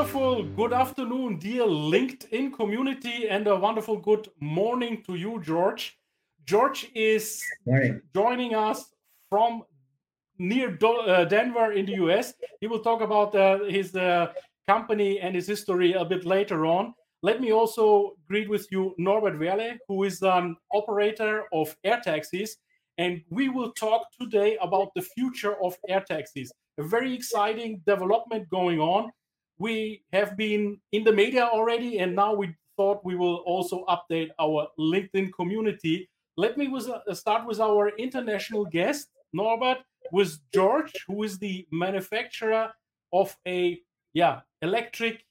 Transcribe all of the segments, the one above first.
Wonderful good afternoon, dear LinkedIn community, and a wonderful good morning to you, George. George is Morning. joining us from near uh, Denver in the US. He will talk about uh, his uh, company and his history a bit later on. Let me also greet with you Norbert Werle, who is an operator of air taxis. And we will talk today about the future of air taxis. A very exciting development going on we have been in the media already, and now we thought we will also update our LinkedIn community. Let me was, uh, start with our international guest, Norbert, with George, who is the manufacturer of a yeah electric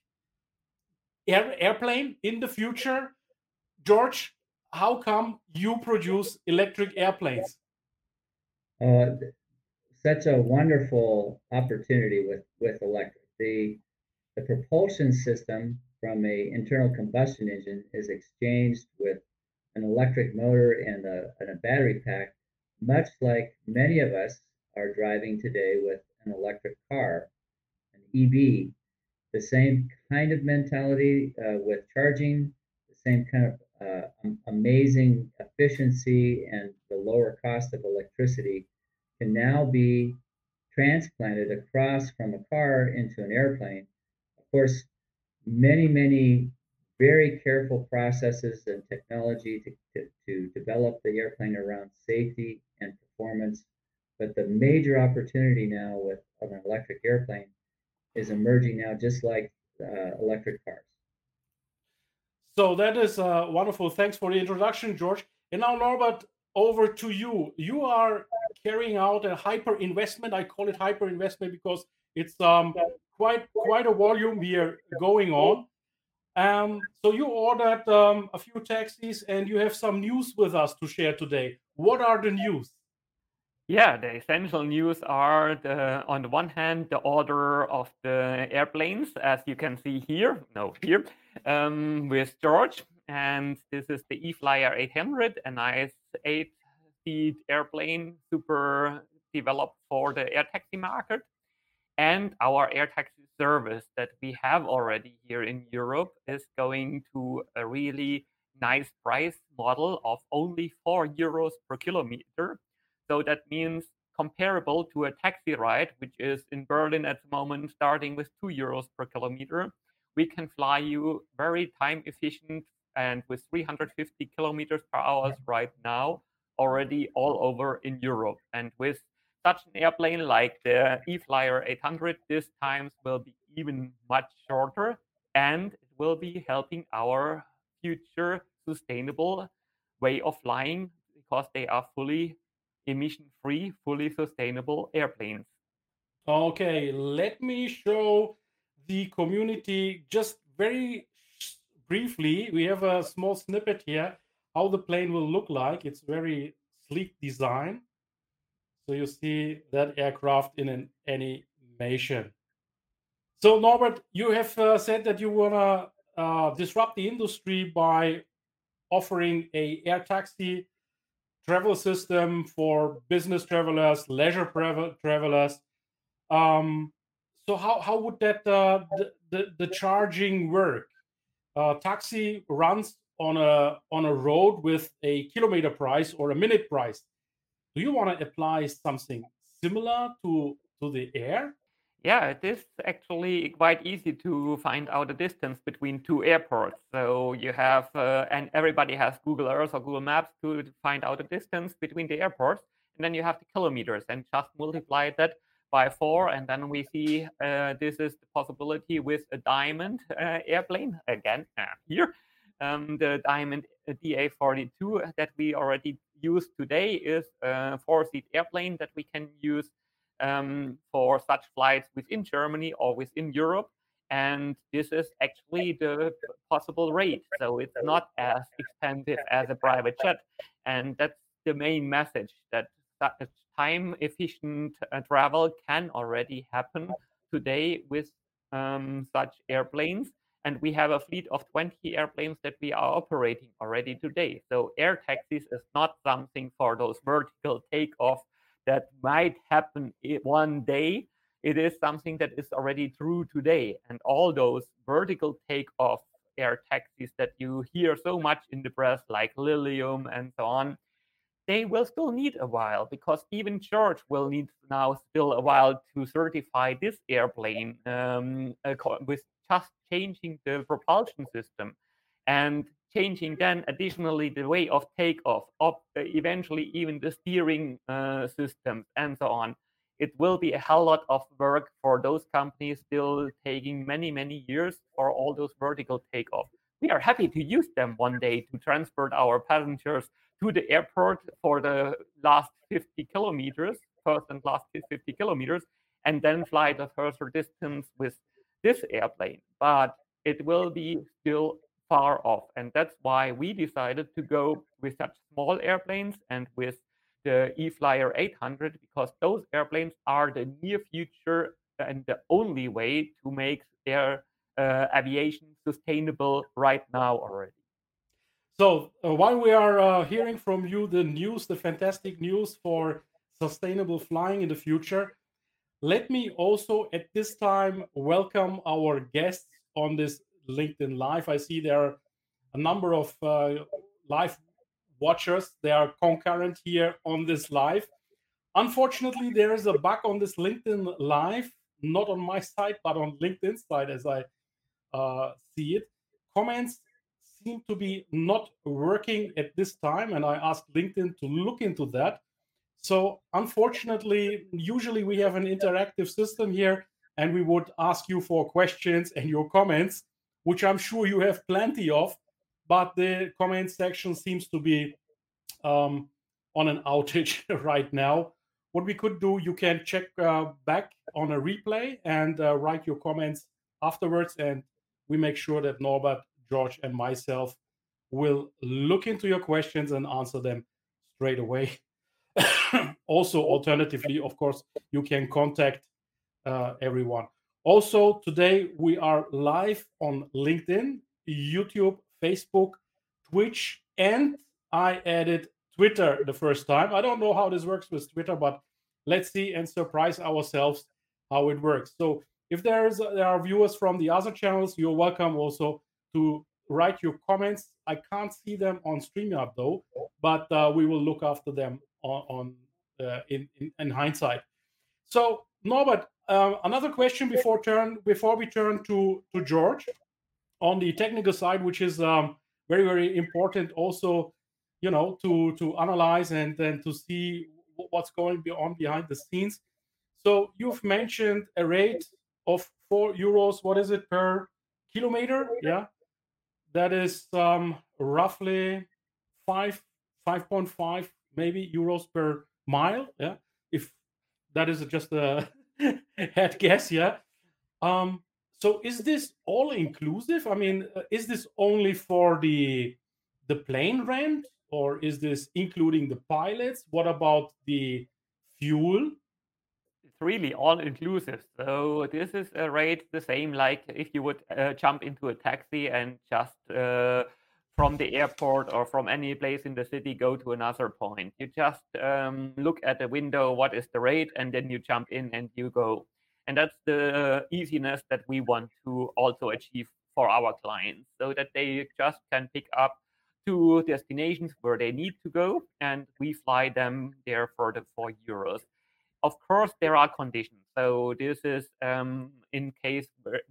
air, airplane in the future. George, how come you produce electric airplanes? Uh, such a wonderful opportunity with with electric. The the propulsion system from a internal combustion engine is exchanged with an electric motor and a, and a battery pack, much like many of us are driving today with an electric car, an EV. The same kind of mentality uh, with charging, the same kind of uh, amazing efficiency and the lower cost of electricity can now be transplanted across from a car into an airplane course, many, many very careful processes and technology to, to, to develop the airplane around safety and performance. But the major opportunity now with an electric airplane is emerging now, just like uh, electric cars. So that is uh, wonderful. Thanks for the introduction, George. And now, Norbert, over to you. You are carrying out a hyper investment. I call it hyper investment because it's um, quite quite a volume here going on. Um, so you ordered um, a few taxis, and you have some news with us to share today. What are the news? Yeah, the essential news are the, on the one hand the order of the airplanes, as you can see here, no here, um, with George, and this is the eFlyer 800, a nice eight-seat airplane, super developed for the air taxi market and our air taxi service that we have already here in Europe is going to a really nice price model of only 4 euros per kilometer. So that means comparable to a taxi ride, which is in Berlin at the moment starting with 2 euros per kilometer. We can fly you very time efficient and with 350 kilometers per hour right now already all over in Europe. And with such an airplane like the eFlyer 800 this times will be even much shorter and it will be helping our future sustainable way of flying because they are fully emission free, fully sustainable airplanes. Okay, let me show the community just very briefly. We have a small snippet here how the plane will look like. It's very sleek design. So you see that aircraft in an animation. So Norbert, you have uh, said that you want to uh, disrupt the industry by offering a air taxi travel system for business travelers, leisure travelers. Um, so how, how would that uh, the, the, the charging work? Uh, taxi runs on a on a road with a kilometer price or a minute price do you want to apply something similar to to the air? Yeah, it is actually quite easy to find out the distance between two airports. So you have, uh, and everybody has Google Earth or Google Maps to find out the distance between the airports. And then you have the kilometers and just multiply that by four. And then we see uh, this is the possibility with a diamond uh, airplane again uh, here. Um, the Diamond uh, DA42 that we already use today is a four-seat airplane that we can use um, for such flights within Germany or within Europe. and this is actually the possible rate. So it's not as expensive as a private jet, and that's the main message that time efficient uh, travel can already happen today with um, such airplanes. And we have a fleet of 20 airplanes that we are operating already today. So air taxis is not something for those vertical takeoff that might happen one day. It is something that is already true today. And all those vertical takeoff air taxis that you hear so much in the press, like Lilium and so on, they will still need a while because even George will need now still a while to certify this airplane um, with just changing the propulsion system and changing then additionally the way of takeoff, up, uh, eventually even the steering uh, systems and so on. It will be a hell lot of work for those companies still taking many, many years for all those vertical takeoff. We are happy to use them one day to transport our passengers to the airport for the last 50 kilometers, first and last 50 kilometers, and then fly the further distance with this airplane. But it will be still far off. And that's why we decided to go with such small airplanes and with the eFlyer 800 because those airplanes are the near future and the only way to make air uh, aviation sustainable right now already. So uh, while we are uh, hearing from you the news, the fantastic news for sustainable flying in the future, let me also at this time welcome our guests on this LinkedIn Live. I see there are a number of uh, live watchers. They are concurrent here on this live. Unfortunately, there is a bug on this LinkedIn Live, not on my side, but on LinkedIn side as I uh, see it. Comments seem to be not working at this time, and I asked LinkedIn to look into that. So, unfortunately, usually we have an interactive system here, and we would ask you for questions and your comments, which I'm sure you have plenty of, but the comment section seems to be um, on an outage right now. What we could do, you can check uh, back on a replay and uh, write your comments afterwards, and we make sure that Norbert George, and myself will look into your questions and answer them straight away. also, alternatively, of course, you can contact uh, everyone. Also, today we are live on LinkedIn, YouTube, Facebook, Twitch, and I added Twitter the first time. I don't know how this works with Twitter, but let's see and surprise ourselves how it works. So, if there is there are viewers from the other channels, you're welcome also to write your comments. I can't see them on StreamYard though, but uh, we will look after them on, on uh, in, in, in hindsight. So Norbert, uh, another question before turn before we turn to to George on the technical side, which is um, very very important also, you know, to to analyze and then to see what's going on behind the scenes. So you've mentioned a rate of four euros. What is it per kilometer? Yeah, that is um, roughly five, five point five maybe euros per mile. Yeah, if that is just a head guess. Yeah. Um, so is this all inclusive? I mean, uh, is this only for the the plane rent, or is this including the pilots? What about the fuel? It's really all inclusive. So this is a rate the same like if you would uh, jump into a taxi and just uh, from the airport or from any place in the city go to another point. You just um, look at the window, what is the rate, and then you jump in and you go. And that's the easiness that we want to also achieve for our clients so that they just can pick up to destinations where they need to go and we fly them there for the four euros of course, there are conditions. So this is um, in case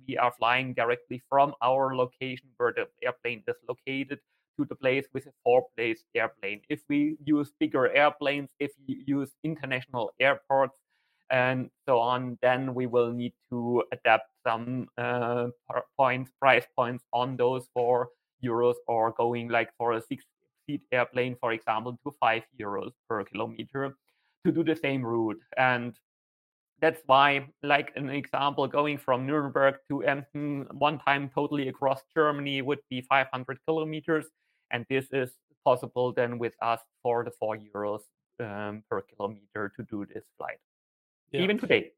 we are flying directly from our location where the airplane is located to the place with a four-place airplane. If we use bigger airplanes, if we use international airports, and so on, then we will need to adapt some uh, points, price points on those four euros, or going like for a six-seat airplane, for example, to five euros per kilometer to do the same route. And that's why, like an example, going from Nuremberg to Emden one time totally across Germany would be 500 kilometers, and this is possible then with us for the four euros um, per kilometer to do this flight, yeah. even today.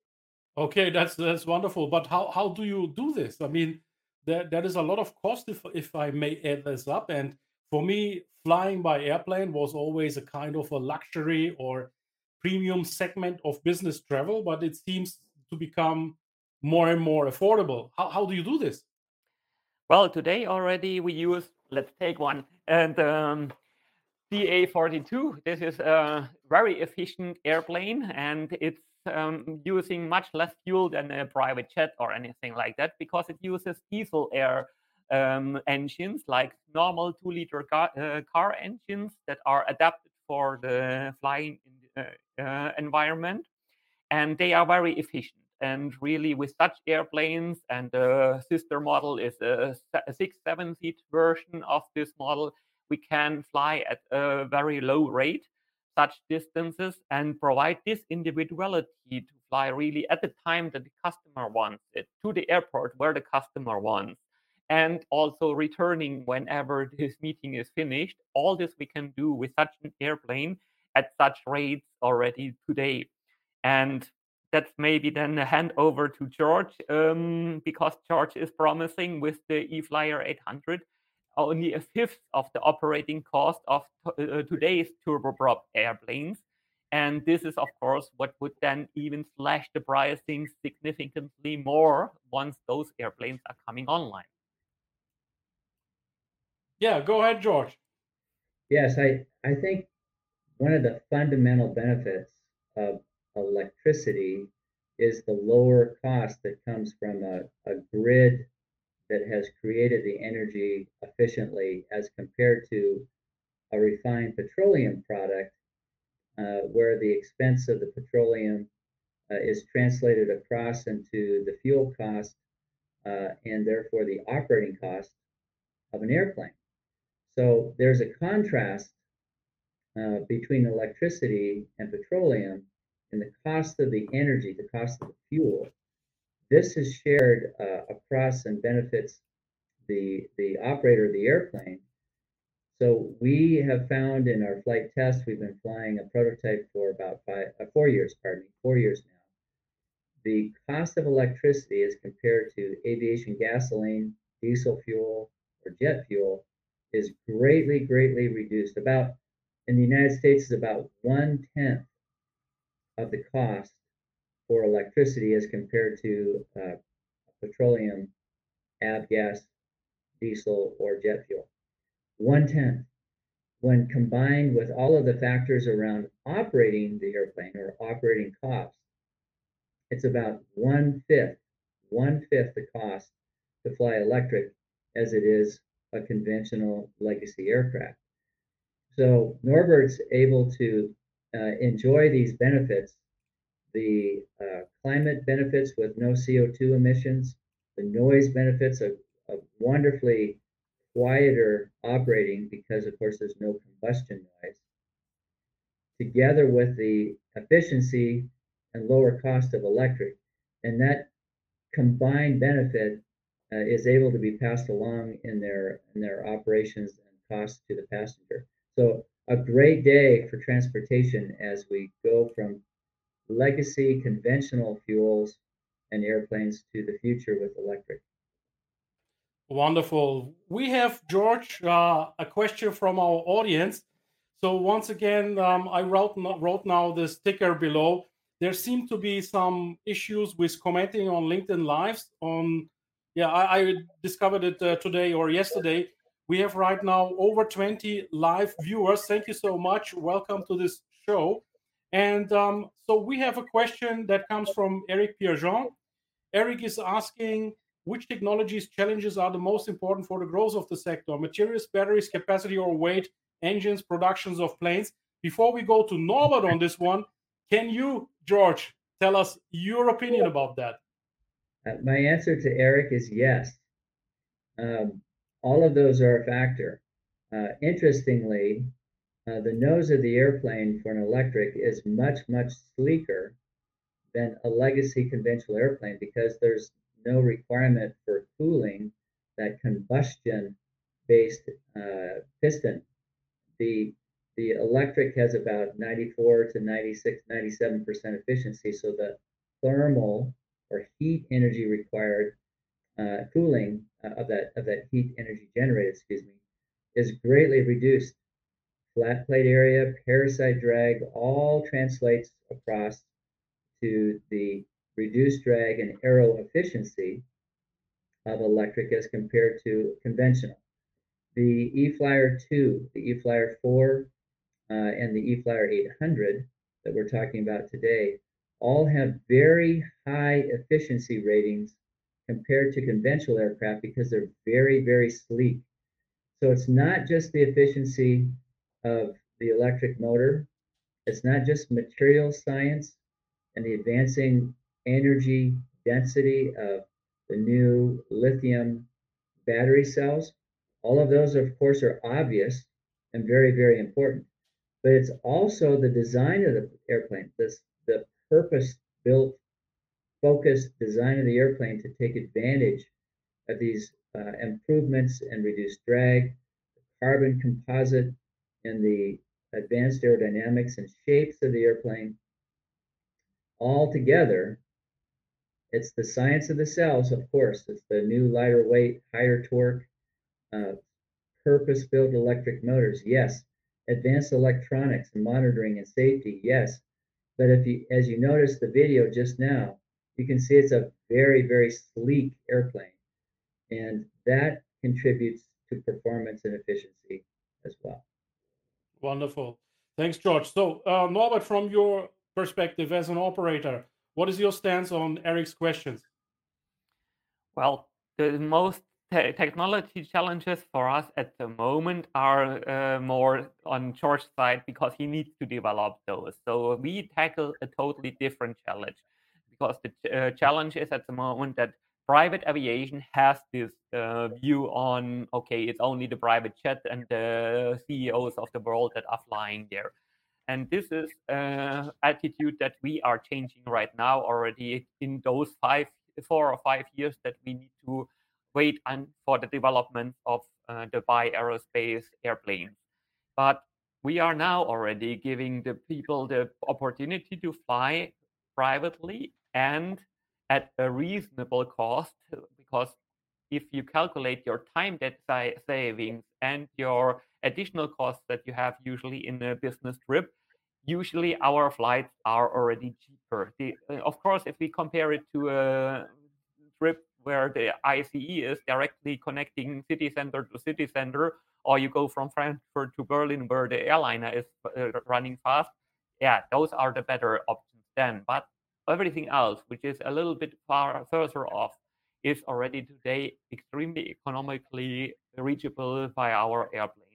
Okay, that's that's wonderful. But how how do you do this? I mean, there there is a lot of cost if if I may add this up. And for me, flying by airplane was always a kind of a luxury or premium segment of business travel, but it seems to become more and more affordable. How, how do you do this? Well, today already we use, let's take one, and um, DA42. This is a very efficient airplane and it's um, using much less fuel than a private jet or anything like that because it uses diesel air um, engines like normal two liter car, uh, car engines that are adapted for the flying uh, Uh, uh, environment, and they are very efficient. And really, with such airplanes, and the sister model is a, a six, seven seat version of this model, we can fly at a very low rate such distances and provide this individuality to fly really at the time that the customer wants it to the airport where the customer wants and also returning whenever this meeting is finished all this we can do with such an airplane at such rates already today. And that's maybe then a hand over to George um, because George is promising with the eFlyer 800 only a fifth of the operating cost of t- uh, today's turboprop airplanes. And this is, of course, what would then even slash the pricing significantly more once those airplanes are coming online. Yeah, go ahead, George. Yes, I, I think one of the fundamental benefits of electricity is the lower cost that comes from a, a grid that has created the energy efficiently as compared to a refined petroleum product uh, where the expense of the petroleum uh, is translated across into the fuel cost uh, and therefore the operating cost of an airplane. So there's a contrast uh, between electricity and petroleum and the cost of the energy, the cost of the fuel, this is shared uh, across and benefits the, the operator of the airplane. So we have found in our flight test, we've been flying a prototype for about five, uh, four years, pardon me, four years now. The cost of electricity as compared to aviation gasoline, diesel fuel, or jet fuel is greatly, greatly reduced. About in the United States is about one tenth of the cost for electricity as compared to uh, petroleum, avgas, diesel, or jet fuel. One tenth. When combined with all of the factors around operating the airplane or operating costs, it's about one fifth, one fifth the cost to fly electric as it is a conventional legacy aircraft. So Norbert's able to uh, enjoy these benefits, the uh, climate benefits with no CO2 emissions, the noise benefits of, of wonderfully quieter operating because of course there's no combustion noise, together with the efficiency and lower cost of electric. And that combined benefit uh, is able to be passed along in their in their operations and costs to the passenger. So a great day for transportation as we go from legacy conventional fuels and airplanes to the future with electric. Wonderful. We have George uh, a question from our audience. So once again, um, I wrote wrote now the sticker below. There seem to be some issues with commenting on LinkedIn Lives. On yeah, I, I discovered it uh, today or yesterday we have right now over 20 live viewers. Thank you so much. Welcome to this show. And um, so we have a question that comes from Eric Pierjean. Eric is asking which technologies challenges are the most important for the growth of the sector? Materials, batteries, capacity or weight, engines, productions of planes. Before we go to Norbert on this one, can you, George, tell us your opinion about that? Uh, my answer to Eric is yes. Um, all of those are a factor. Uh, interestingly, uh, the nose of the airplane for an electric is much, much sleeker than a legacy conventional airplane because there's no requirement for cooling that combustion based uh, piston. The the electric has about 94 to 96, 97% efficiency. So the thermal or heat energy required uh, cooling uh, of that of that heat energy generated, excuse me, is greatly reduced. Flat plate area, parasite drag, all translates across to the reduced drag and aero efficiency of electric as compared to conventional. The eFlyer 2, the eFlyer 4, uh, and the eFlyer 800 that we're talking about today all have very high efficiency ratings compared to conventional aircraft because they're very, very sleek. So it's not just the efficiency of the electric motor, it's not just material science and the advancing energy density of the new lithium battery cells. All of those, of course, are obvious and very, very important. But it's also the design of the airplane, this the purpose built, focused design of the airplane to take advantage of these uh, improvements and reduce drag, carbon composite, and the advanced aerodynamics and shapes of the airplane. All together, it's the science of the cells, of course. It's the new lighter weight, higher torque, uh, purpose built electric motors, yes. Advanced electronics and monitoring and safety, yes. But if you, as you noticed the video just now, you can see it's a very, very sleek airplane. And that contributes to performance and efficiency as well. Wonderful. Thanks, George. So, uh, Norbert, from your perspective as an operator, what is your stance on Eric's questions? Well, the most te- technology challenges for us at the moment are uh, more on George's side because he needs to develop those. So we tackle a totally different challenge because the uh, challenge is at the moment that private aviation has this uh, view on okay, it's only the private jet and the CEOs of the world that are flying there. And this is uh, attitude that we are changing right now already in those five, four or five years that we need to wait for the development of uh, the Bye Aerospace airplanes. But we are now already giving the people the opportunity to fly privately and at a reasonable cost because if you calculate your time that savings and your additional costs that you have usually in a business trip usually our flights are already cheaper. The, uh, of course, if we compare it to a trip where the ICE is directly connecting city center to city center, or you go from Frankfurt to Berlin where the airliner is uh, running fast, yeah, those are the better options then. But everything else, which is a little bit far further off, is already today extremely economically reachable by our airplanes.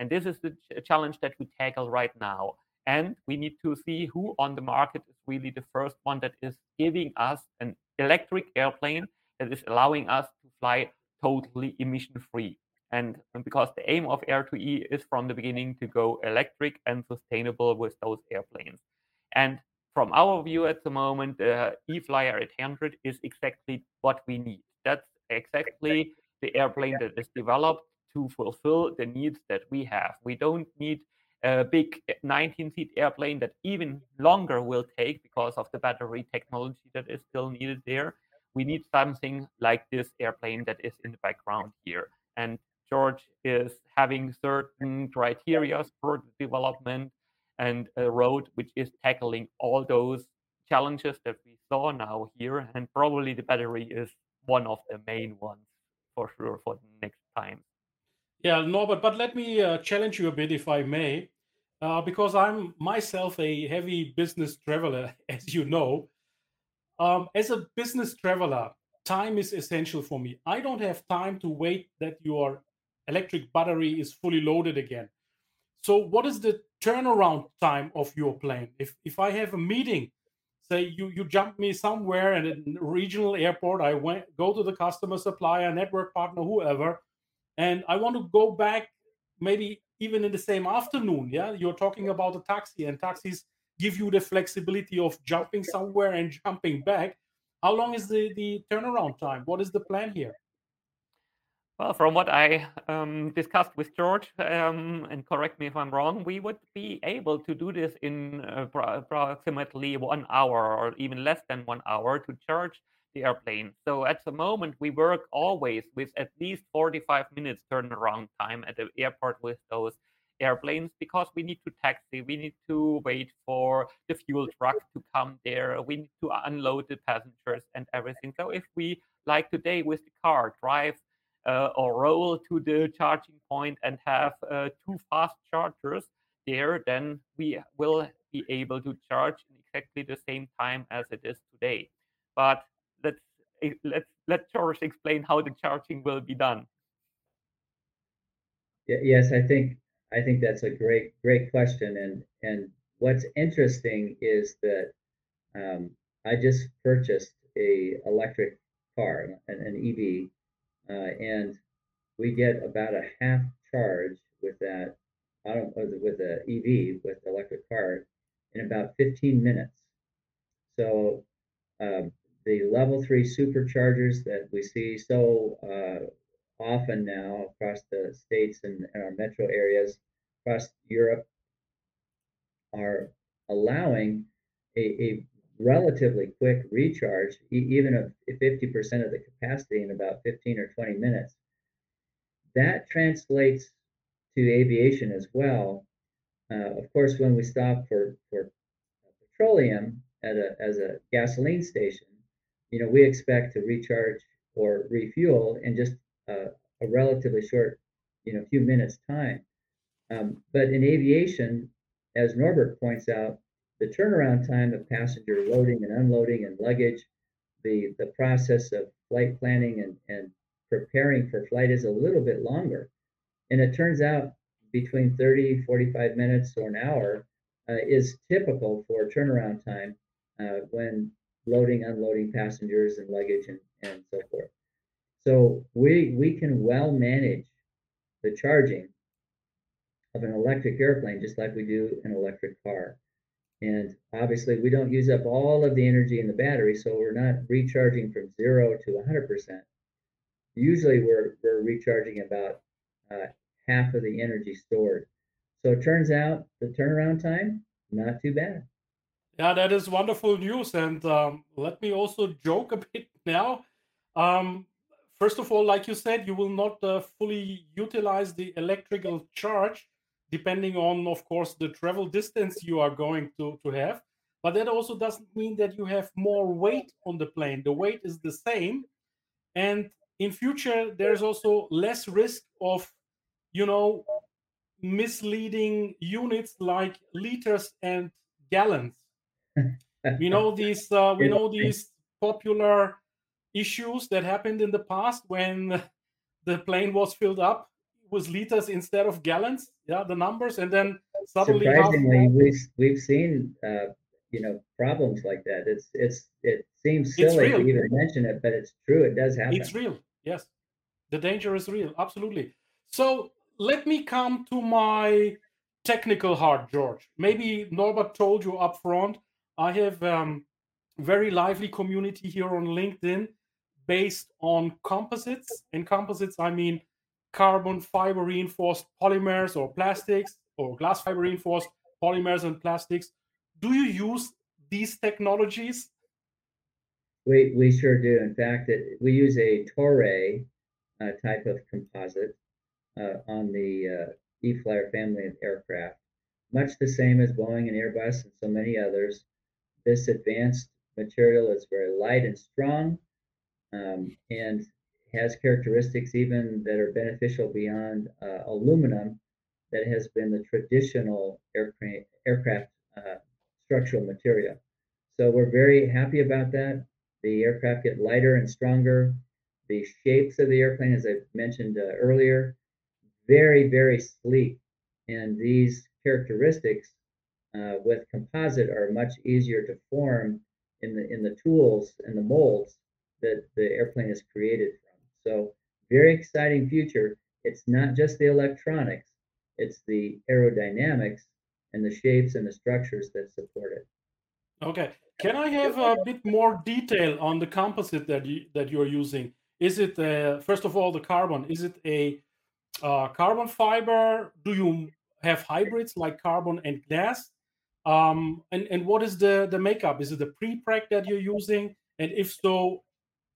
And this is the challenge that we tackle right now. And we need to see who on the market is really the first one that is giving us an electric airplane that is allowing us to fly totally emission free. And because the aim of Air2E is from the beginning to go electric and sustainable with those airplanes. And from our view at the moment, the uh, eFlyer 800 is exactly what we need. That's exactly the airplane that is developed to fulfill the needs that we have. We don't need a big 19 seat airplane that even longer will take because of the battery technology that is still needed there. We need something like this airplane that is in the background here. And George is having certain criteria for the development and a road which is tackling all those challenges that we saw now here. And probably the battery is one of the main ones for sure for the next time. Yeah, Norbert, but let me uh, challenge you a bit, if I may, uh, because I'm myself a heavy business traveler, as you know. Um, as a business traveler, time is essential for me. I don't have time to wait that your electric battery is fully loaded again. So, what is the turnaround time of your plane? If if I have a meeting, say you you jump me somewhere in a regional airport, I went go to the customer supplier, network partner, whoever, and I want to go back maybe even in the same afternoon. Yeah, you're talking about a taxi, and taxis give you the flexibility of jumping somewhere and jumping back. How long is the, the turnaround time? What is the plan here? Well, from what I um, discussed with George, um, and correct me if I'm wrong, we would be able to do this in uh, approximately one hour or even less than one hour to charge the airplane. So at the moment, we work always with at least 45 minutes turnaround time at the airport with those airplanes because we need to taxi, we need to wait for the fuel truck to come there, we need to unload the passengers and everything. So if we, like today with the car, drive or roll to the charging point and have uh, two fast chargers there, then we will be able to charge in exactly the same time as it is today. But let's eh, let's let George explain how the charging will be done. Yes, I think I think that's a great great question, and and what's interesting is that um, I just purchased a electric car, an, an EV, and we get about a half charge with that with the EV with electric car in about 15 minutes. So um, the level three superchargers that we see so uh, often now across the states and, and, our metro areas across Europe are allowing a, a relatively quick recharge, even of 50% of the capacity in about 15 or 20 minutes. That translates to aviation as well. Uh, of course, when we stop for, for petroleum at a, as a gasoline station, you know, we expect to recharge or refuel in just uh, a relatively short, you know, few minutes time. Um, but in aviation, as Norbert points out, the turnaround time of passenger loading and unloading and luggage, the, the process of flight planning and, and preparing for flight is a little bit longer. And it turns out between 30, 45 minutes or an hour uh, is typical for turnaround time uh, when loading, unloading passengers and luggage and, and so forth. So we we can well manage the charging of an electric airplane just like we do an electric car. And obviously we don't use up all of the energy in the battery, so we're not recharging from zero to 100%. Usually we're, we're recharging about uh, half of the energy stored. So it turns out the turnaround time, not too bad. Yeah, that is wonderful news. And um, let me also joke a bit now. Um, first of all, like you said, you will not uh, fully utilize the electrical charge, depending on, of course, the travel distance you are going to, to have. But that also doesn't mean that you have more weight on the plane. The weight is the same. And in future, there's also less risk of, you know, misleading units like liters and gallons we know these uh, we know these popular issues that happened in the past when the plane was filled up with liters instead of gallons yeah the numbers and then suddenly surprisingly we've we've seen uh, you know problems like that. It's it's it seems silly to even mention it but it's true. It does happen. It's real. Yes. The danger is real. Absolutely. So let me come to my technical heart george. Maybe norbert told you up front I have um, very lively community here on LinkedIn based on composites. And composites, I mean carbon fiber reinforced polymers or plastics or glass fiber reinforced polymers and plastics. Do you use these technologies? We, we sure do. In fact, it, we use a Toray uh, type of composite uh, on the uh, E-Flyer family of aircraft, much the same as Boeing and Airbus and so many others. This advanced material is very light and strong um, and has characteristics even that are beneficial beyond uh, aluminum that has been the traditional aircraft, aircraft uh, structural material. So we're very happy about that. The aircraft get lighter and stronger. The shapes of the airplane, as I mentioned uh, earlier, very, very sleek. And these characteristics uh, with composite are much easier to form in the in the tools and the molds that the airplane is created from. So very exciting future. It's not just the electronics, it's the aerodynamics and the shapes and the structures that support it. Okay. Can I have a bit more detail on the composite that you that you're using? Is it uh, first of all the carbon? Is it a uh, carbon fiber? Do you have hybrids like carbon and glass? Um, and and what is the the makeup? Is it the pre-preg that you're using? And if so,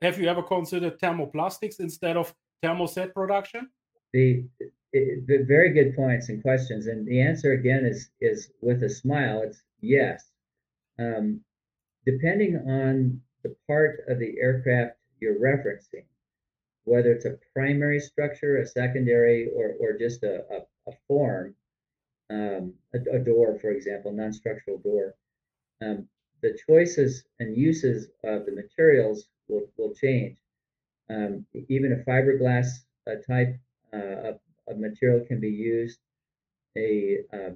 have you ever considered thermoplastics instead of thermoset production? The, the very good points and questions, and the answer again is is with a smile. It's yes. Um, depending on the part of the aircraft you're referencing, whether it's a primary structure, a secondary, or, or just a, a, a form, um, a, a, door, for example, non-structural door, um, the choices and uses of the materials will, will change. Um, even a fiberglass uh, type uh, of, of, material can be used. A, uh,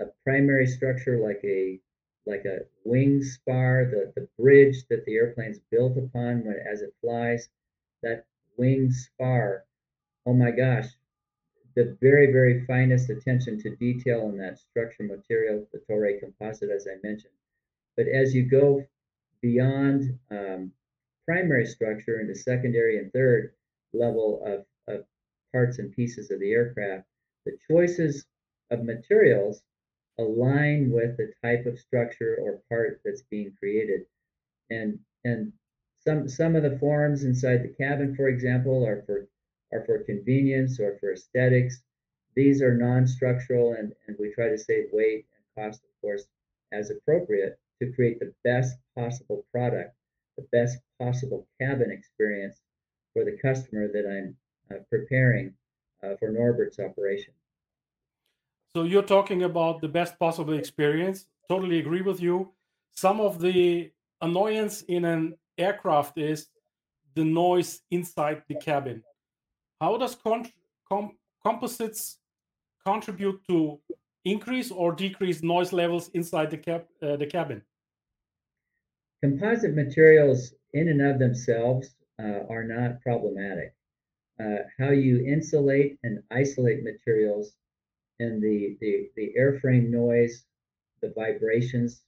a primary structure like a like a wing spar, the, the bridge that the airplane's built upon when, as it flies, that wing spar, oh my gosh, the very, very finest attention to detail in that structure material, the Toray composite, as I mentioned. But as you go beyond um, primary structure into secondary and third level of, of parts and pieces of the aircraft, the choices of materials align with the type of structure or part that's being created. And and some some of the forms inside the cabin, for example, are for are for convenience or for aesthetics. These are non-structural and, and we try to save weight and cost, of course, as appropriate to create the best possible product, the best possible cabin experience for the customer that I'm uh, preparing uh, for Norbert's operation. So you're talking about the best possible experience. Totally agree with you. Some of the annoyance in an aircraft is the noise inside the cabin. How does con- com- composites contribute to increase or decrease noise levels inside the, cap- uh, the cabin? Composite materials, in and of themselves, uh, are not problematic. Uh, how you insulate and isolate materials and the, the, the airframe noise, the vibrations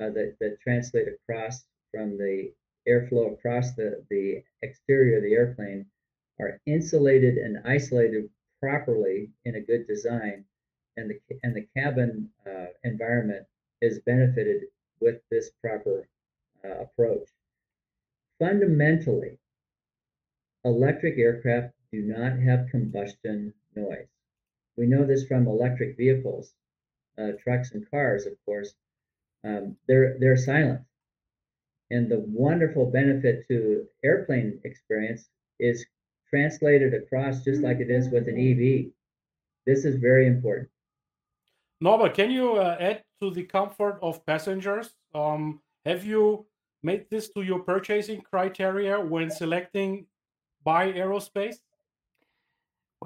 uh, that, that translate across from the airflow across the, the exterior of the airplane are insulated and isolated properly in a good design, and the, and the cabin uh, environment is benefited with this proper uh, approach. Fundamentally, electric aircraft do not have combustion noise. We know this from electric vehicles, uh, trucks and cars, of course. Um, they're they're silent, and the wonderful benefit to airplane experience is translated across just like it is with an EV. This is very important. Norbert, can you uh, add to the comfort of passengers? Um, have you made this to your purchasing criteria when selecting Bye Aerospace?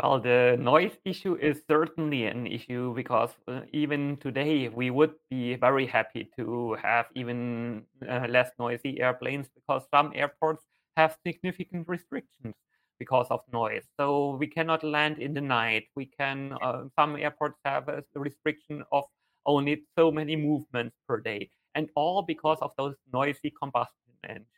Well, the noise issue is certainly an issue because uh, even today we would be very happy to have even uh, less noisy airplanes because some airports have significant restrictions because of noise. So we cannot land in the night. We can uh, some airports have a restriction of only so many movements per day, and all because of those noisy combustion engines.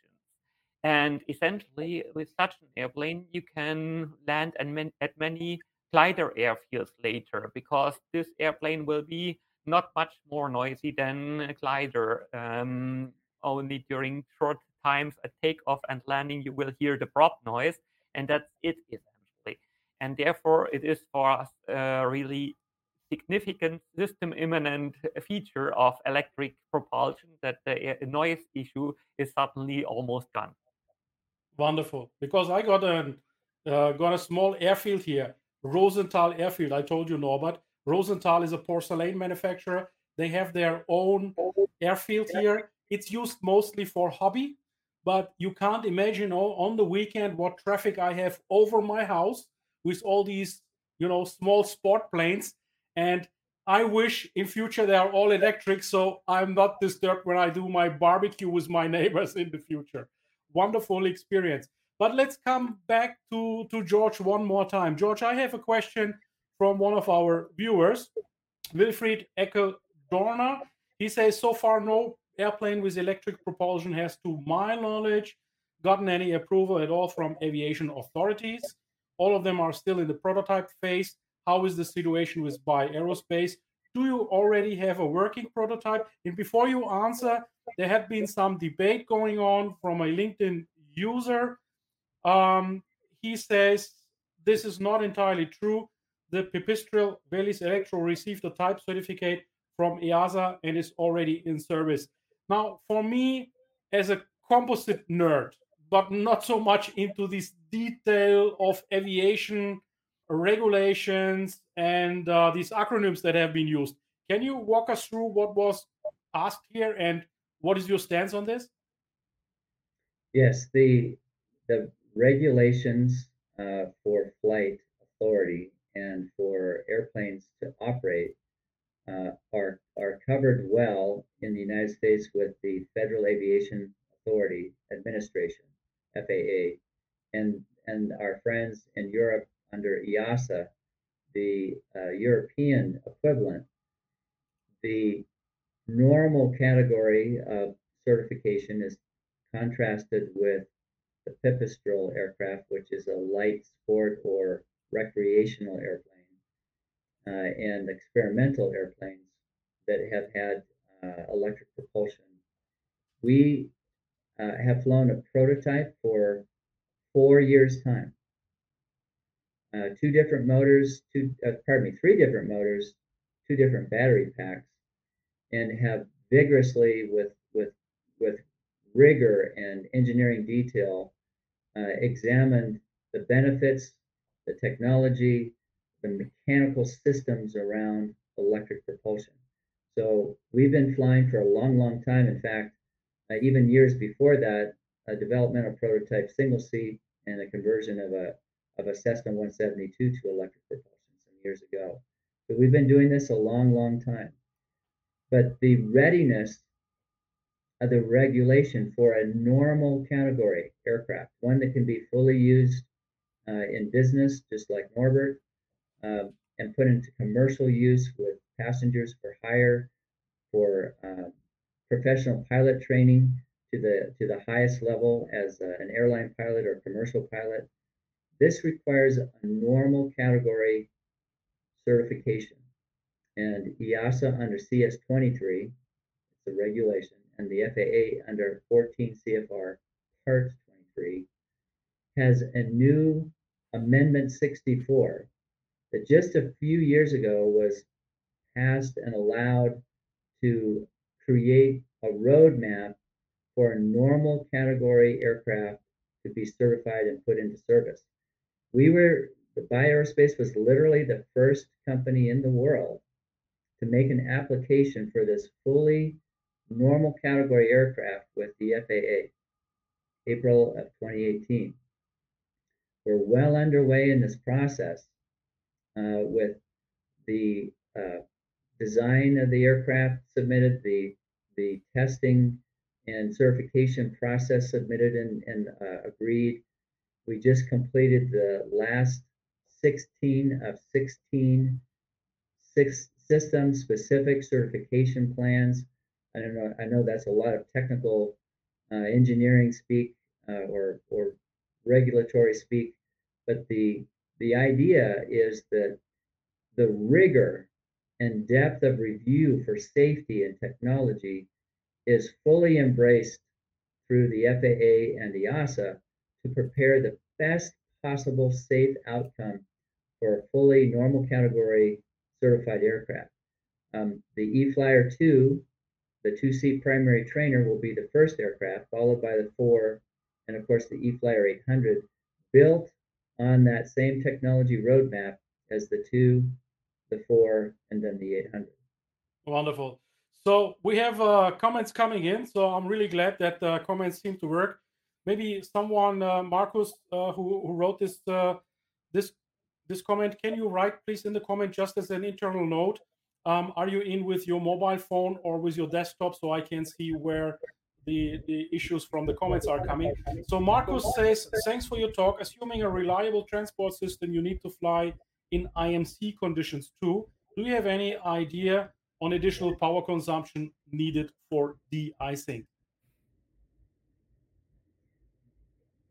And essentially, with such an airplane, you can land at many glider airfields later because this airplane will be not much more noisy than a glider. Um, only during short times at takeoff and landing, you will hear the prop noise, and that's it essentially. And therefore, it is for us a really significant system immanent feature of electric propulsion that the noise issue is suddenly almost gone. Wonderful, because I got a uh, got a small airfield here, Rosenthal Airfield. I told you, Norbert. Rosenthal is a porcelain manufacturer. They have their own airfield here. It's used mostly for hobby, but you can't imagine oh, on the weekend what traffic I have over my house with all these, you know, small sport planes. And I wish in future they are all electric, so I'm not disturbed when I do my barbecue with my neighbors in the future wonderful experience. But let's come back to, to George one more time. George, I have a question from one of our viewers. Wilfried Eckel Dorner. He says so far no airplane with electric propulsion has, to my knowledge, gotten any approval at all from aviation authorities. All of them are still in the prototype phase. How is the situation with Bye Aerospace? Do you already have a working prototype? And before you answer, there had been some debate going on from a LinkedIn user. Um, he says this is not entirely true. The Pipistrel Velis Electro received a type certificate from EASA and is already in service. Now, for me, as a composite nerd, but not so much into this detail of aviation regulations and uh, these acronyms that have been used. Can you walk us through what was asked here and what is your stance on this? Yes, the the regulations uh, for flight authority and for airplanes to operate uh, are are covered well in the United States with the Federal Aviation Authority Administration FAA, and and our friends in Europe under EASA, the uh, European equivalent, the normal category of certification is contrasted with the pipistrel aircraft, which is a light sport or recreational airplane, uh, and experimental airplanes that have had uh, electric propulsion. We uh, have flown a prototype for four years' time. Uh, two different motors, two uh, pardon me, three different motors, two different battery packs, and have vigorously with with with rigor and engineering detail uh, examined the benefits, the technology, the mechanical systems around electric propulsion. So we've been flying for a long, long time. In fact, uh, even years before that, a developmental prototype single seat and a conversion of a of a Cessna 172 to electric propulsion some years ago. So we've been doing this a long, long time. But the readiness of the regulation for a normal category aircraft, one that can be fully used uh, in business, just like Norbert, uh, and put into commercial use with passengers for hire, for uh, professional pilot training to the to the highest level as uh, an airline pilot or commercial pilot. This requires a normal category certification, and EASA under CS23, it's a regulation, and the FAA under 14 CFR Part 23 has a new Amendment 64 that just a few years ago was passed and allowed to create a roadmap for a normal category aircraft to be certified and put into service. We were, the Bye Aerospace was literally the first company in the world to make an application for this fully normal category aircraft with the FAA, April of 2018. We're well underway in this process uh, with the uh, design of the aircraft submitted, the the testing and certification process submitted and, and uh, agreed. We just completed the last 16 of 16 six system specific certification plans. I don't know. I know that's a lot of technical uh, engineering speak uh, or or regulatory speak, but the the idea is that the rigor and depth of review for safety and technology is fully embraced through the FAA and the EASA to prepare the best possible safe outcome for a fully normal category certified aircraft. Um, the E-Flyer 2, the two-seat primary trainer, will be the first aircraft, followed by the four, and of course the E-Flyer 800, built on that same technology roadmap as the two the four, and then the 800. Wonderful. So we have uh, comments coming in. So I'm really glad that the comments seem to work. Maybe someone, uh, Marcus, uh, who, who wrote this uh, this this comment, can you write please in the comment just as an internal note? Um, are you in with your mobile phone or with your desktop so I can see where the, the issues from the comments are coming. So Marcus says, thanks for your talk. Assuming a reliable transport system, you need to fly in IMC conditions too. Do you have any idea on additional power consumption needed for de-icing?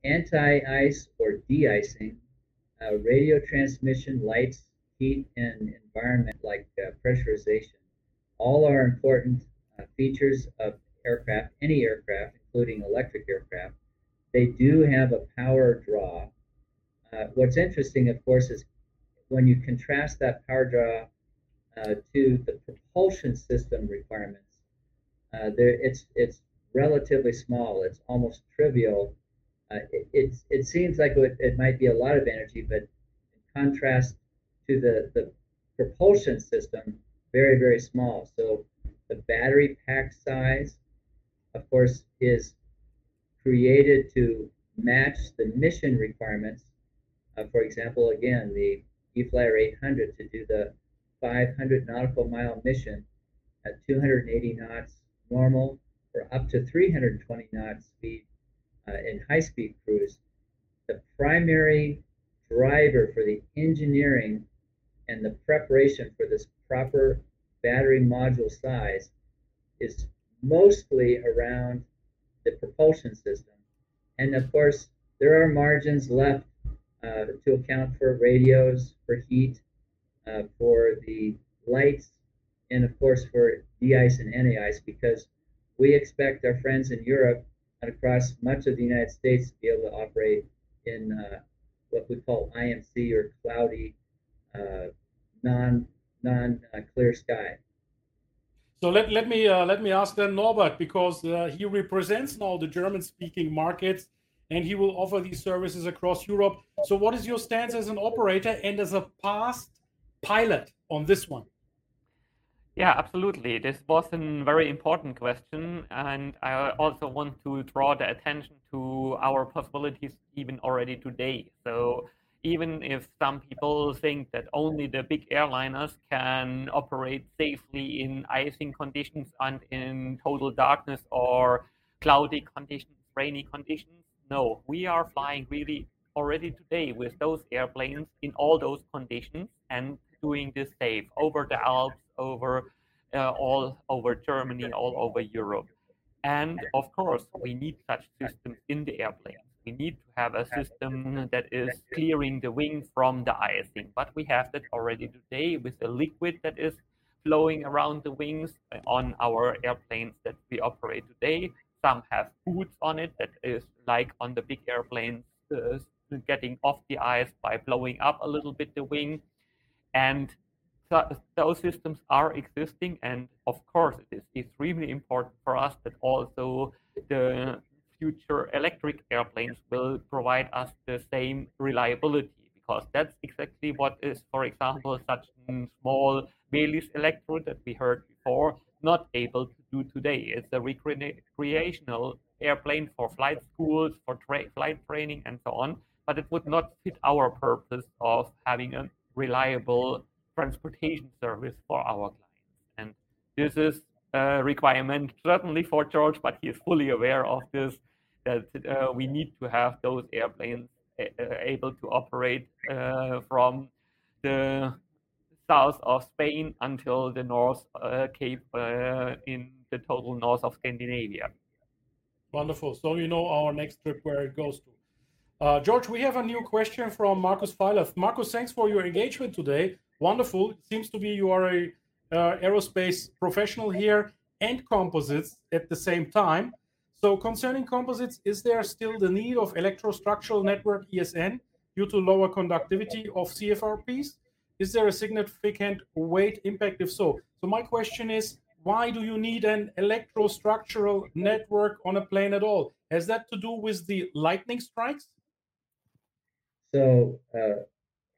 Anti-ice or de-icing, uh, radio transmission, lights, heat, and environment like uh, pressurization all are important uh, features of aircraft, any aircraft, including electric aircraft. They do have a power draw. Uh, what's interesting, of course, is when you contrast that power draw uh, to the propulsion system requirements, uh, there it's it's relatively small. It's almost trivial. Uh, it, it seems like it, it might be a lot of energy, but in contrast to the, the propulsion system, very, very small. So the battery pack size, of course, is created to match the mission requirements. Uh, for example, again, the E-Flyer 800 to do the 500 nautical mile mission at 280 knots normal or up to 320 knots speed in high speed cruise. The primary driver for the engineering and the preparation for this proper battery module size is mostly around the propulsion system. And of course, there are margins left uh, to account for radios, for heat, uh, for the lights, and of course for de-ice and anti-ice because we expect our friends in Europe across much of the United States to be able to operate in uh, what we call IMC or cloudy, uh, non non uh, clear sky. So let, let me uh, let me ask then Norbert because uh, he represents now the German speaking markets and he will offer these services across Europe. So what is your stance as an operator and as a past pilot on this one? Yeah, absolutely. This was a very important question, and I also want to draw the attention to our possibilities even already today. So even if some people think that only the big airliners can operate safely in icing conditions and in total darkness or cloudy conditions, rainy conditions, no, we are flying really already today with those airplanes in all those conditions and doing this safe over the Alps, over uh, all over Germany, all over Europe. And of course, we need such systems in the airplane we need to have a system that is clearing the wing from the icing. But we have that already today with the liquid that is flowing around the wings on our airplanes that we operate today. Some have boots on it that is like on the big airplanes, uh, getting off the ice by blowing up a little bit the wing. And those systems are existing. And of course, it is extremely important for us that also the future electric airplanes will provide us the same reliability because that's exactly what is, for example, such small Velis Electro that we heard before not able to do today. It's a recreational airplane for flight schools, for tra- flight training, and so on, but it would not fit our purpose of having a reliable transportation service for our clients. And this is a requirement certainly for George, but he is fully aware of this that uh, we need to have those airplanes uh, able to operate uh, from the south of Spain until the North uh, Cape uh, in the total north of Scandinavia. Wonderful. So you know our next trip where it goes to. Uh, George, we have a new question from Marcus Pfeilers. Marcus, thanks for your engagement today. Wonderful. It seems to be you are a aerospace professional here and composites at the same time. So concerning composites, is there still the need of electrostructural network ESN due to lower conductivity of CFRPs? Is there a significant weight impact if so? So my question is, why do you need an electrostructural network on a plane at all? Has that to do with the lightning strikes? So uh,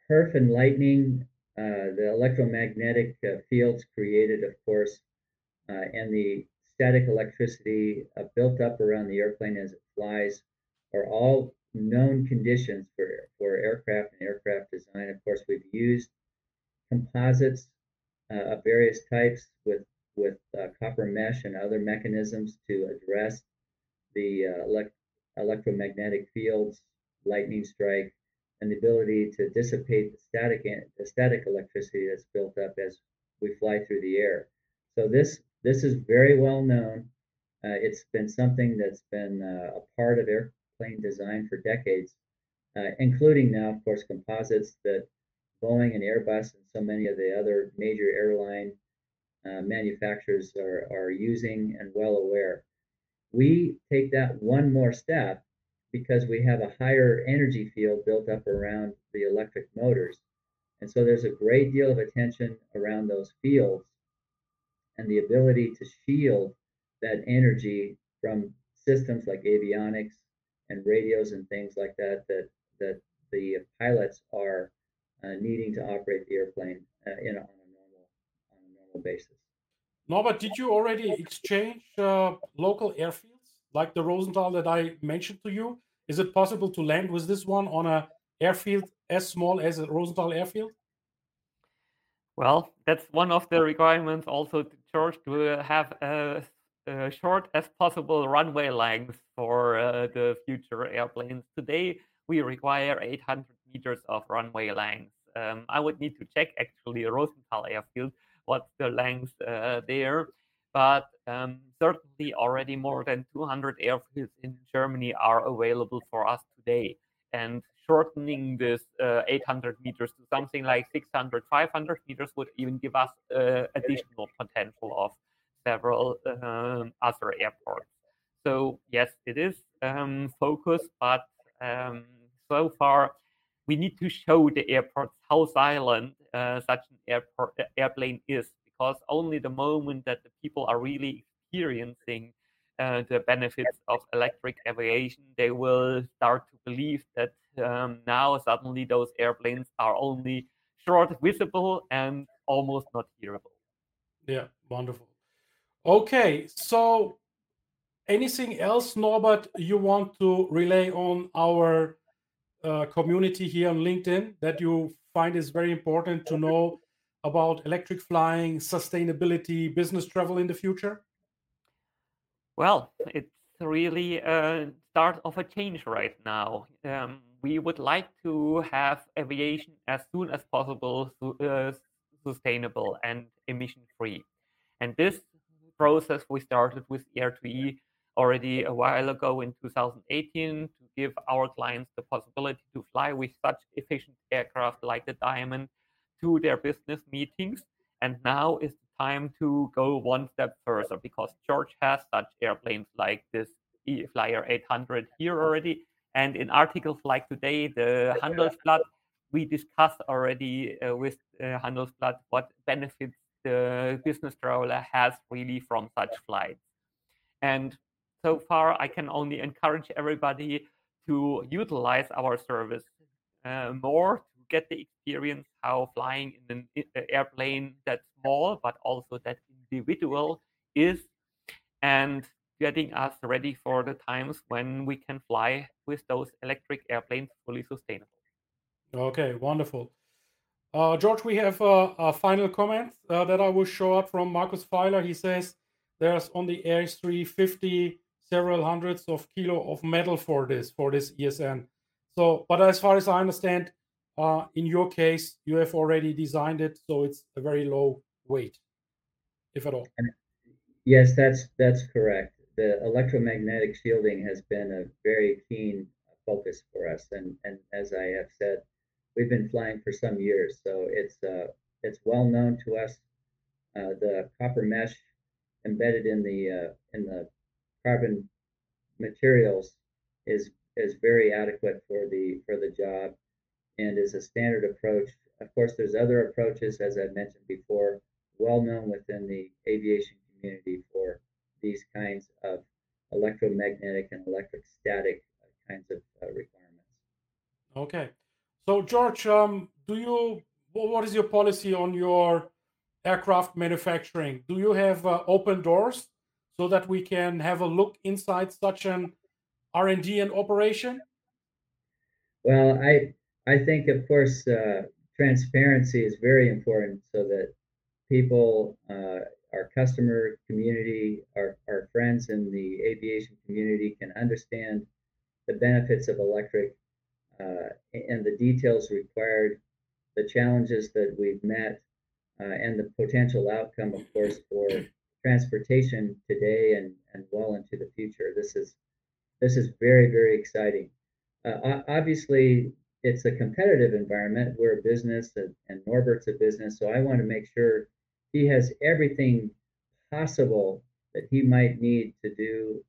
HERF and lightning, uh, the electromagnetic uh, fields created, of course, uh, and the static electricity uh, built up around the airplane as it flies are all known conditions for, for aircraft and aircraft design. Of course, we've used composites uh, of various types with, with copper mesh and other mechanisms to address the elect- electromagnetic fields, lightning strike, and the ability to dissipate the static, the static electricity that's built up as we fly through the air. So this this is very well known. Uh, it's been something that's been uh, a part of airplane design for decades, uh, including now, of course, composites that Boeing and Airbus and so many of the other major airline uh, manufacturers are, are using and well aware. We take that one more step because we have a higher energy field built up around the electric motors. And so there's a great deal of attention around those fields and the ability to shield that energy from systems like avionics and radios and things like that that that the pilots are uh, needing to operate the airplane uh, in a, on a normal on a normal basis. Norbert, did you already exchange uh, local airfields like the Rosenthal that I mentioned to you? Is it possible to land with this one on a airfield as small as a Rosenthal airfield? Well, that's one of the requirements also to George to have uh, short as possible runway length for uh, the future airplanes. Today, we require 800 meters of runway length. Um, I would need to check actually Rosenthal Airfield, what's the length uh, there. But um, certainly already more than 200 airfields in Germany are available for us today. And shortening this uh, 800 meters to something like 600, 500 meters would even give us uh, additional potential of several um, other airports. So yes, it is um, focused, but um, so far we need to show the airports how silent uh, such an airport airplane is, because only the moment that the people are really experiencing uh, the benefits of electric aviation, they will start to believe that um, now suddenly those airplanes are only short visible and almost not hearable. Yeah, wonderful. Okay, so anything else, Norbert, you want to relay on our uh, community here on LinkedIn that you find is very important to know about electric flying, sustainability, business travel in the future? Well, it's really a start of a change right now. Um, we would like to have aviation as soon as possible uh, sustainable and emission free. And this process we started with Air2E already a while ago in 2018 to give our clients the possibility to fly with such efficient aircraft like the Diamond to their business meetings. And now is the time to go one step further because George has such airplanes like this Flyer 800 here already. And in articles like today, the Handelsblatt, we discussed already uh, with uh, Handelsblatt what benefits the business traveler has really from such flights. And so far, I can only encourage everybody to utilize our service uh, more get the experience how flying in an airplane that small but also that individual is and getting us ready for the times when we can fly with those electric airplanes fully sustainable. Okay, wonderful. Uh, George, we have uh, a final comment uh, that I will show up from Markus Feiler. He says there's on the AX350 several hundreds of kilo of metal for this for this ESN. So, but as far as I understand, uh, in your case, you have already designed it, so it's a very low weight, if at all. Yes, that's that's correct. The electromagnetic shielding has been a very keen focus for us, and and as I have said, we've been flying for some years, so it's uh, it's well known to us. Uh, the copper mesh embedded in the uh, in the carbon materials is is very adequate for the for the job and is a standard approach. Of course, there's other approaches, as I mentioned before, well known within the aviation community for these kinds of electromagnetic and electrostatic kinds of uh, requirements. Okay. So, George, um, do you what is your policy on your aircraft manufacturing? Do you have uh, open doors so that we can have a look inside such an R&D and operation? Well, I I think of course uh, transparency is very important so that people, uh, our customer community, our, our friends in the aviation community can understand the benefits of electric uh, and the details required, the challenges that we've met, uh, and the potential outcome, of course, for transportation today and, and well into the future. This is this is very very exciting. Uh, obviously, it's a competitive environment. We're a business, and, and Norbert's a business, so I want to make sure he has everything possible that he might need to do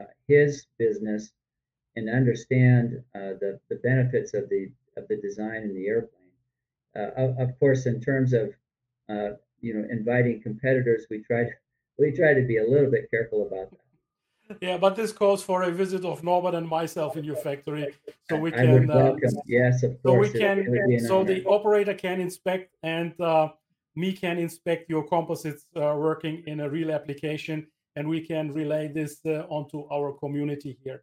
uh, his business and understand uh, the, the benefits of the of the design in the airplane. Uh, of, of, course, in terms of uh, you know inviting competitors, we try to we try to be a little bit careful about that. Yeah, but this calls for a visit of Norbert and myself in your factory, so we can. Uh, yes, of course. So we can. So the operator can inspect and uh, me can inspect your composites uh, working in a real application, and we can relay this uh, onto our community here.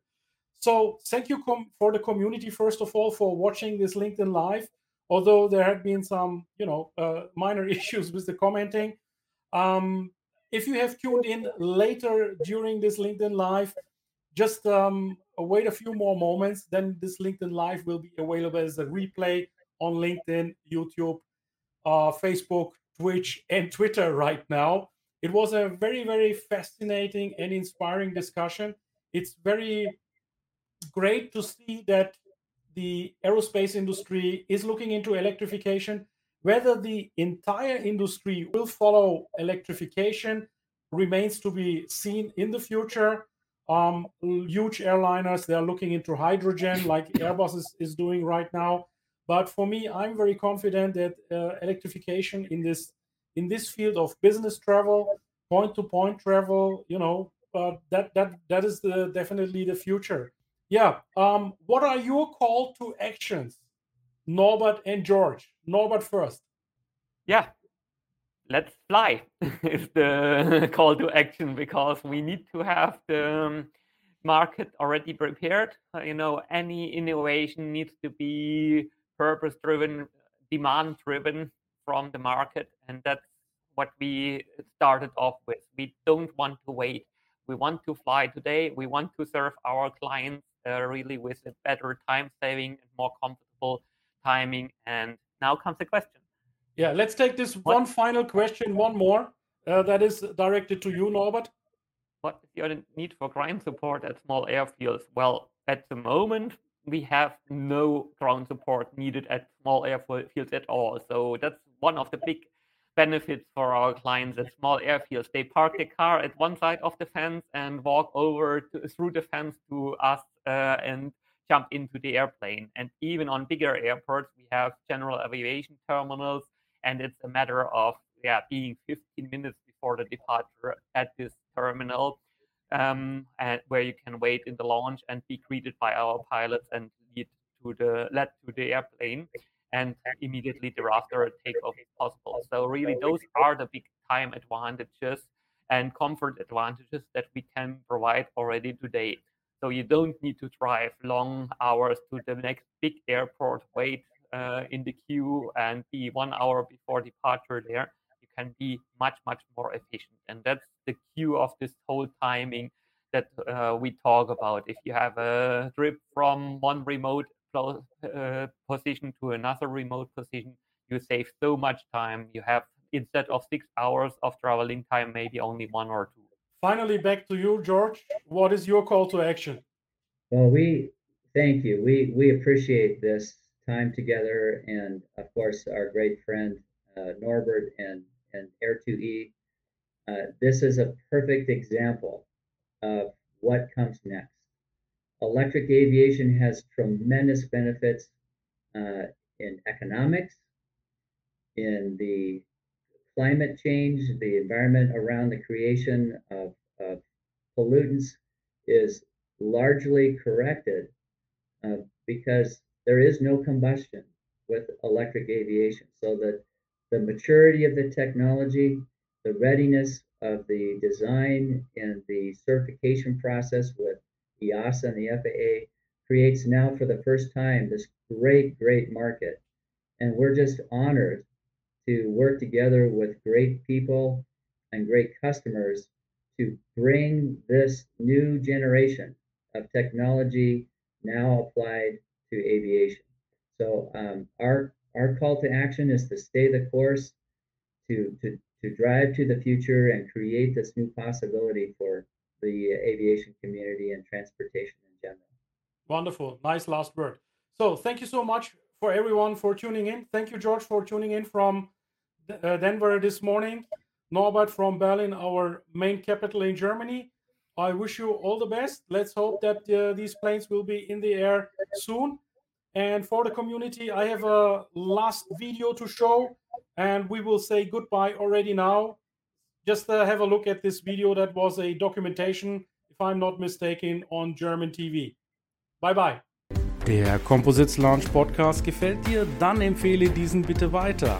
So thank you for the community first of all for watching this LinkedIn live. Although there had been some, you know, uh, minor issues with the commenting. Um, if you have tuned in later during this LinkedIn live, just um, wait a few more moments. Then this LinkedIn live will be available as a replay on LinkedIn, YouTube, uh, Facebook, Twitch, and Twitter right now. It was a very, very fascinating and inspiring discussion. It's very great to see that the aerospace industry is looking into electrification. Whether the entire industry will follow electrification remains to be seen in the future. Um, huge airliners, they're looking into hydrogen like Airbus is, is doing right now. But for me, I'm very confident that uh, electrification in this in this field of business travel, point to point travel, you know, uh, that that that is the, definitely the future. Yeah. Um, what are your call to actions, Norbert and George? Norbert first. Yeah. Let's fly is the call to action because we need to have the um, market already prepared. Uh, you know, any innovation needs to be purpose driven, demand driven from the market. And that's what we started off with. We don't want to wait. We want to fly today. We want to serve our clients uh, really with a better time saving and more comfortable timing. And now comes the question. Yeah, let's take this what? one final question, one more uh, that is directed to you, Norbert. What is your need for ground support at small airfields? Well, at the moment, we have no ground support needed at small airfields at all. So that's one of the big benefits for our clients at small airfields. They park their car at one side of the fence and walk over to, through the fence to us uh, and jump into the airplane. And even on bigger airports, we have general aviation terminals, and it's a matter of yeah being 15 minutes before the departure at this terminal, um, and where you can wait in the launch and be greeted by our pilots and lead to the led to the airplane. And immediately thereafter, takeoff is possible. So really, those are the big time advantages and comfort advantages that we can provide already today. So you don't need to drive long hours to the next big airport, wait uh, in the queue, and be one hour before departure there. You can be much, much more efficient. And that's the cue of this whole timing that uh, we talk about. If you have a trip from one remote uh, position to another remote position, you save so much time. You have instead of six hours of traveling time, maybe only one or two. Finally, back to you, George. What is your call to action? Well, we thank you. We we appreciate this time together, and of course, our great friend uh, Norbert and and Air2E. Uh, this is a perfect example of what comes next. Electric aviation has tremendous benefits uh, in economics, in the climate change, the environment around the creation of, of pollutants is largely corrected uh, because there is no combustion with electric aviation. So that the maturity of the technology, the readiness of the design and the certification process with EASA and the FAA creates now for the first time this great, great market. And we're just honored to work together with great people and great customers to bring this new generation of technology now applied to aviation. So um, our our call to action is to stay the course, to, to, to drive to the future and create this new possibility for the aviation community and transportation in general. Wonderful. Nice last word. So thank you so much for everyone for tuning in. Thank you, George, for tuning in from uh, Denver this morning. Norbert from Berlin, our main capital in Germany. I wish you all the best. Let's hope that uh, these planes will be in the air soon. And for the community, I have a last video to show, and we will say goodbye already now. Just uh, have a look at this video that was a documentation, if I'm not mistaken, on German TV. Bye bye. Der Composites Launch Podcast gefällt dir? Dann empfehle diesen bitte weiter.